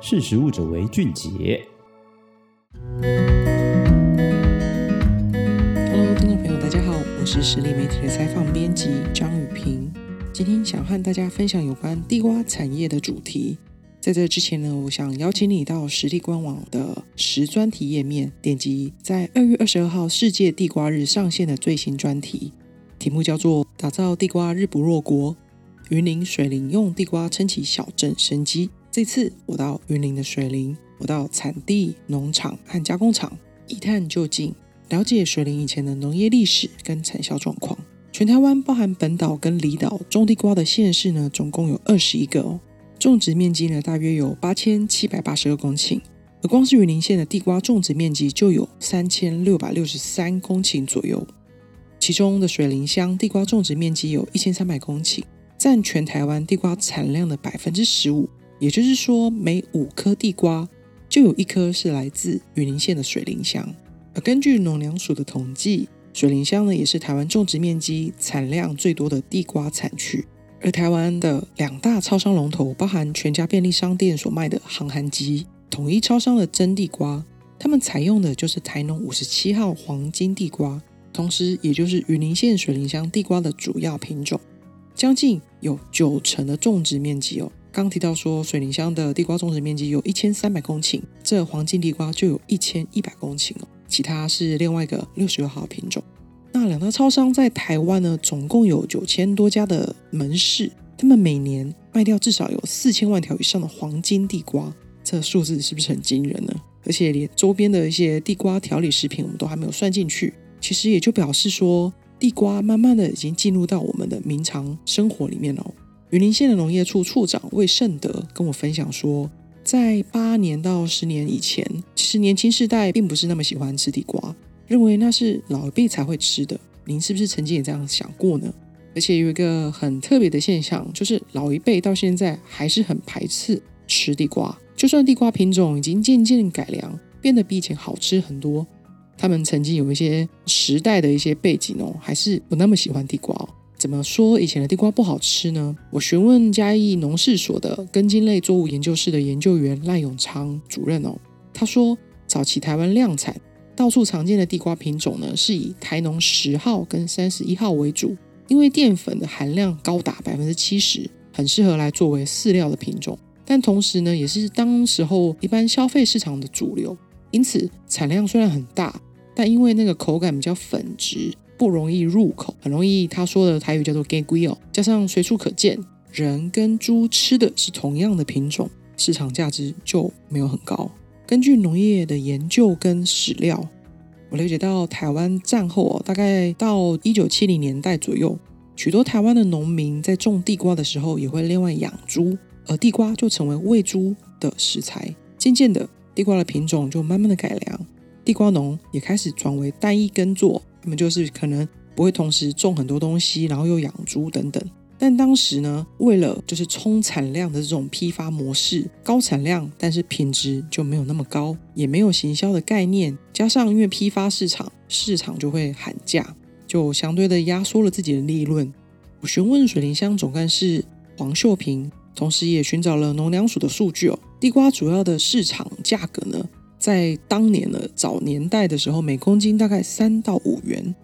识食物者为俊杰。Hello，听众朋友，大家好，我是实力媒体的采访编辑张雨萍。今天想和大家分享有关地瓜产业的主题。在这之前呢，我想邀请你到实力官网的食专题页面，点击在二月二十二号世界地瓜日上线的最新专题，题目叫做“打造地瓜日不落国”。云林水林用地瓜撑起小镇生机。这次我到云林的水林，我到产地、农场和加工厂一探究竟，了解水林以前的农业历史跟产销状况。全台湾包含本岛跟离岛种地瓜的县市呢，总共有二十一个哦，种植面积呢大约有八千七百八十二公顷，而光是云林县的地瓜种植面积就有三千六百六十三公顷左右，其中的水林乡地瓜种植面积有一千三百公顷。占全台湾地瓜产量的百分之十五，也就是说，每五颗地瓜就有一颗是来自云林县的水灵乡。而根据农粮署的统计，水灵乡呢也是台湾种植面积、产量最多的地瓜产区。而台湾的两大超商龙头，包含全家便利商店所卖的航涵鸡、统一超商的真地瓜，他们采用的就是台农五十七号黄金地瓜，同时也就是云林县水灵乡地瓜的主要品种。将近有九成的种植面积哦。刚提到说，水灵乡的地瓜种植面积有一千三百公顷，这黄金地瓜就有一千一百公顷哦。其他是另外一个六十六号品种。那两大超商在台湾呢，总共有九千多家的门市，他们每年卖掉至少有四千万条以上的黄金地瓜，这数字是不是很惊人呢？而且连周边的一些地瓜调理食品，我们都还没有算进去。其实也就表示说。地瓜慢慢的已经进入到我们的日常生活里面了。云林县的农业处处长魏胜德跟我分享说，在八年到十年以前，其实年轻世代并不是那么喜欢吃地瓜，认为那是老一辈才会吃的。您是不是曾经也这样想过呢？而且有一个很特别的现象，就是老一辈到现在还是很排斥吃地瓜，就算地瓜品种已经渐渐改良，变得比以前好吃很多。他们曾经有一些时代的一些背景哦，还是不那么喜欢地瓜哦。怎么说以前的地瓜不好吃呢？我询问嘉义农事所的根茎类作物研究室的研究员赖永昌主任哦，他说早期台湾量产到处常见的地瓜品种呢，是以台农十号跟三十一号为主，因为淀粉的含量高达百分之七十，很适合来作为饲料的品种。但同时呢，也是当时候一般消费市场的主流，因此产量虽然很大。但因为那个口感比较粉质，不容易入口，很容易他说的台语叫做 “gay 龟”哦，加上随处可见，人跟猪吃的是同样的品种，市场价值就没有很高。根据农业的研究跟史料，我了解到台湾战后哦，大概到一九七零年代左右，许多台湾的农民在种地瓜的时候也会另外养猪，而地瓜就成为喂猪的食材。渐渐的，地瓜的品种就慢慢的改良。地瓜农也开始转为单一耕作，他们就是可能不会同时种很多东西，然后又养猪等等。但当时呢，为了就是冲产量的这种批发模式，高产量但是品质就没有那么高，也没有行销的概念，加上因为批发市场市场就会喊价，就相对的压缩了自己的利润。我询问水灵乡总干事黄秀平，同时也寻找了农粮署的数据哦，地瓜主要的市场价格呢？在当年的早年代的时候，每公斤大概三到五元，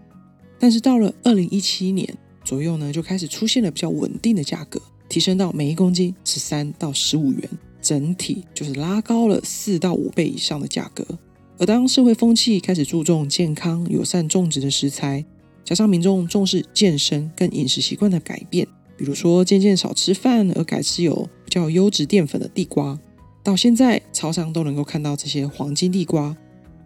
但是到了二零一七年左右呢，就开始出现了比较稳定的价格，提升到每一公斤十三到十五元，整体就是拉高了四到五倍以上的价格。而当社会风气开始注重健康友善种植的食材，加上民众重视健身跟饮食习惯的改变，比如说渐渐少吃饭而改吃有比较优质淀粉的地瓜。到现在，超商都能够看到这些黄金地瓜，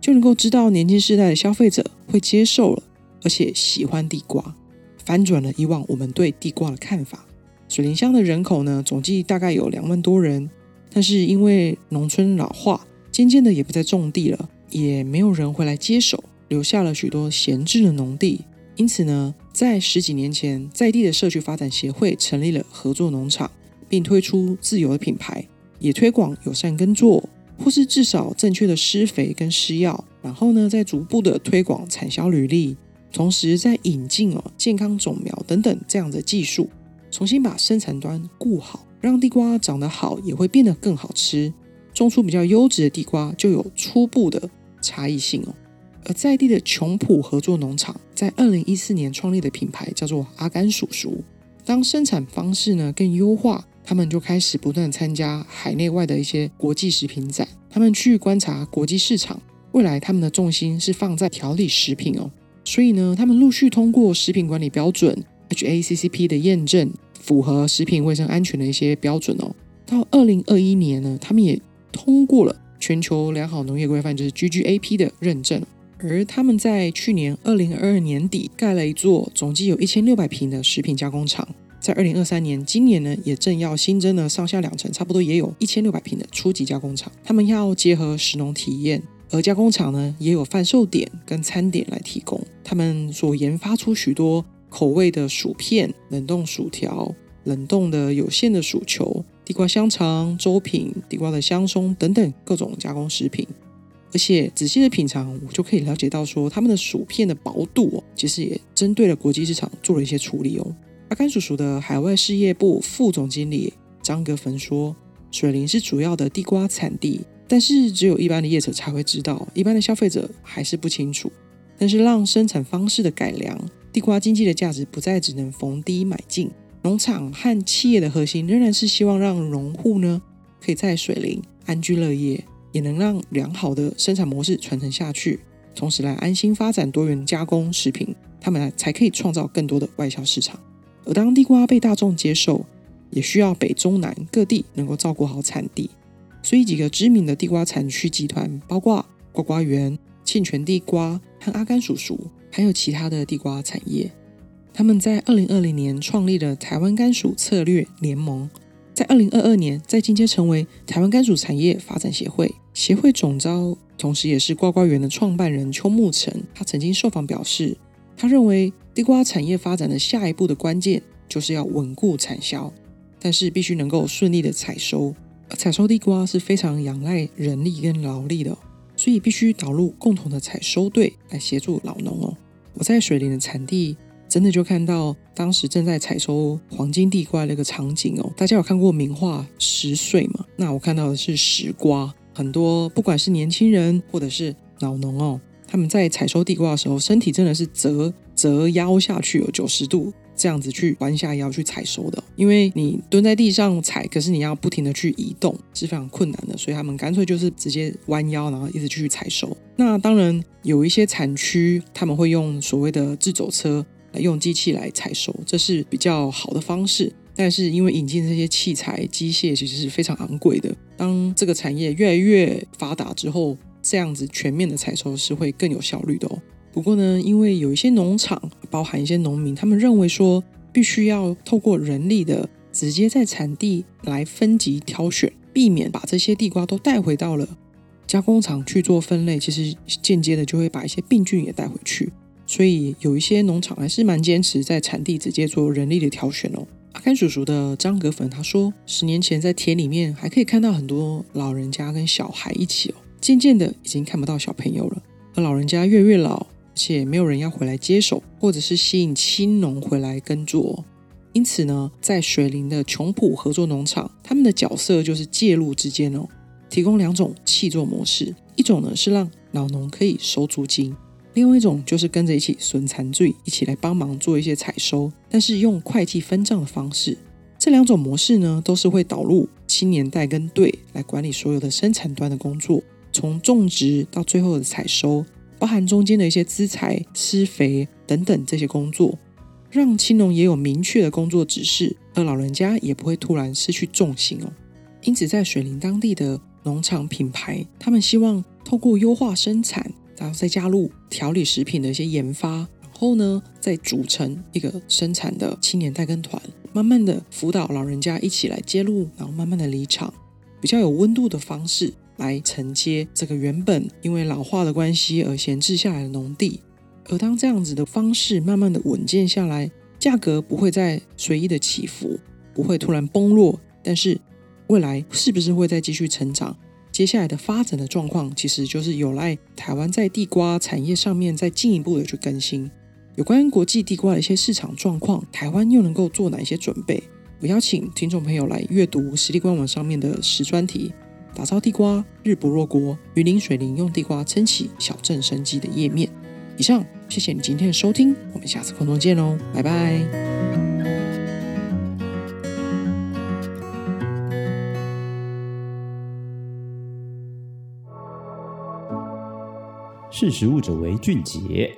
就能够知道年轻世代的消费者会接受了，而且喜欢地瓜，翻转了以往我们对地瓜的看法。水灵乡的人口呢，总计大概有两万多人，但是因为农村老化，渐渐的也不再种地了，也没有人回来接手，留下了许多闲置的农地。因此呢，在十几年前，在地的社区发展协会成立了合作农场，并推出自有的品牌。也推广友善耕作，或是至少正确的施肥跟施药，然后呢，再逐步的推广产销履历，同时再引进哦健康种苗等等这样的技术，重新把生产端顾好，让地瓜长得好，也会变得更好吃。种出比较优质的地瓜，就有初步的差异性哦。而在地的琼浦合作农场在二零一四年创立的品牌叫做阿甘叔叔。当生产方式呢更优化，他们就开始不断参加海内外的一些国际食品展，他们去观察国际市场。未来他们的重心是放在调理食品哦，所以呢，他们陆续通过食品管理标准 HACCP 的验证，符合食品卫生安全的一些标准哦。到二零二一年呢，他们也通过了全球良好农业规范，就是 GGAP 的认证。而他们在去年二零二二年底盖了一座总计有一千六百平的食品加工厂，在二零二三年今年呢，也正要新增了上下两层，差不多也有一千六百平的初级加工厂。他们要结合食农体验，而加工厂呢也有贩售点跟餐点来提供。他们所研发出许多口味的薯片、冷冻薯条、冷冻的有馅的薯球、地瓜香肠、粥品、地瓜的香松等等各种加工食品。而且仔细的品尝，我就可以了解到说，他们的薯片的薄度哦，其实也针对了国际市场做了一些处理哦。阿甘叔叔的海外事业部副总经理张格芬说，水林是主要的地瓜产地，但是只有一般的业者才会知道，一般的消费者还是不清楚。但是让生产方式的改良，地瓜经济的价值不再只能逢低买进，农场和企业的核心仍然是希望让农户呢，可以在水林安居乐业。也能让良好的生产模式传承下去，同时来安心发展多元加工食品，他们才可以创造更多的外销市场。而当地瓜被大众接受，也需要北中南各地能够照顾好产地。所以几个知名的地瓜产区集团，包括瓜瓜园、沁泉地瓜和阿甘叔叔，还有其他的地瓜产业，他们在二零二零年创立了台湾甘薯策略联盟。在二零二二年，再进阶成为台湾甘薯产业发展协会协会总召，同时也是瓜瓜园的创办人邱木成。他曾经受访表示，他认为地瓜产业发展的下一步的关键就是要稳固产销，但是必须能够顺利的采收。而采收地瓜是非常仰赖人力跟劳力的，所以必须导入共同的采收队来协助老农哦。我在水林的产地。真的就看到当时正在采收黄金地瓜的一个场景哦。大家有看过名画《十岁》吗？那我看到的是十瓜，很多不管是年轻人或者是老农哦，他们在采收地瓜的时候，身体真的是折折腰下去有九十度这样子去弯下腰去采收的。因为你蹲在地上采，可是你要不停的去移动，是非常困难的，所以他们干脆就是直接弯腰，然后一直去采收。那当然有一些产区他们会用所谓的自走车。用机器来采收，这是比较好的方式。但是因为引进这些器材、机械其实是非常昂贵的。当这个产业越来越发达之后，这样子全面的采收是会更有效率的哦。不过呢，因为有一些农场，包含一些农民，他们认为说，必须要透过人力的直接在产地来分级挑选，避免把这些地瓜都带回到了加工厂去做分类，其实间接的就会把一些病菌也带回去。所以有一些农场还是蛮坚持在产地直接做人力的挑选哦。阿甘叔叔的张格粉他说，十年前在田里面还可以看到很多老人家跟小孩一起哦，渐渐的已经看不到小朋友了。而老人家越来越老，而且没有人要回来接手，或者是吸引青农回来耕作。因此呢，在水林的琼浦合作农场，他们的角色就是介入之间哦，提供两种契作模式，一种呢是让老农可以收租金。另外一种就是跟着一起损残罪，一起来帮忙做一些采收，但是用会计分账的方式。这两种模式呢，都是会导入青年代跟队来管理所有的生产端的工作，从种植到最后的采收，包含中间的一些资材、施肥等等这些工作，让青农也有明确的工作指示，而老人家也不会突然失去重心哦。因此，在水林当地的农场品牌，他们希望透过优化生产。然后再加入调理食品的一些研发，然后呢，再组成一个生产的青年代耕团，慢慢的辅导老人家一起来接入，然后慢慢的离场，比较有温度的方式来承接这个原本因为老化的关系而闲置下来的农地。而当这样子的方式慢慢的稳健下来，价格不会再随意的起伏，不会突然崩落，但是未来是不是会再继续成长？接下来的发展的状况，其实就是有赖台湾在地瓜产业上面再进一步的去更新。有关国际地瓜的一些市场状况，台湾又能够做哪一些准备？我邀请听众朋友来阅读实力官网上面的实专题，打造地瓜日不落国，雨林水灵用地瓜撑起小镇生机的页面。以上，谢谢你今天的收听，我们下次空中见喽，拜拜。识食物者为俊杰。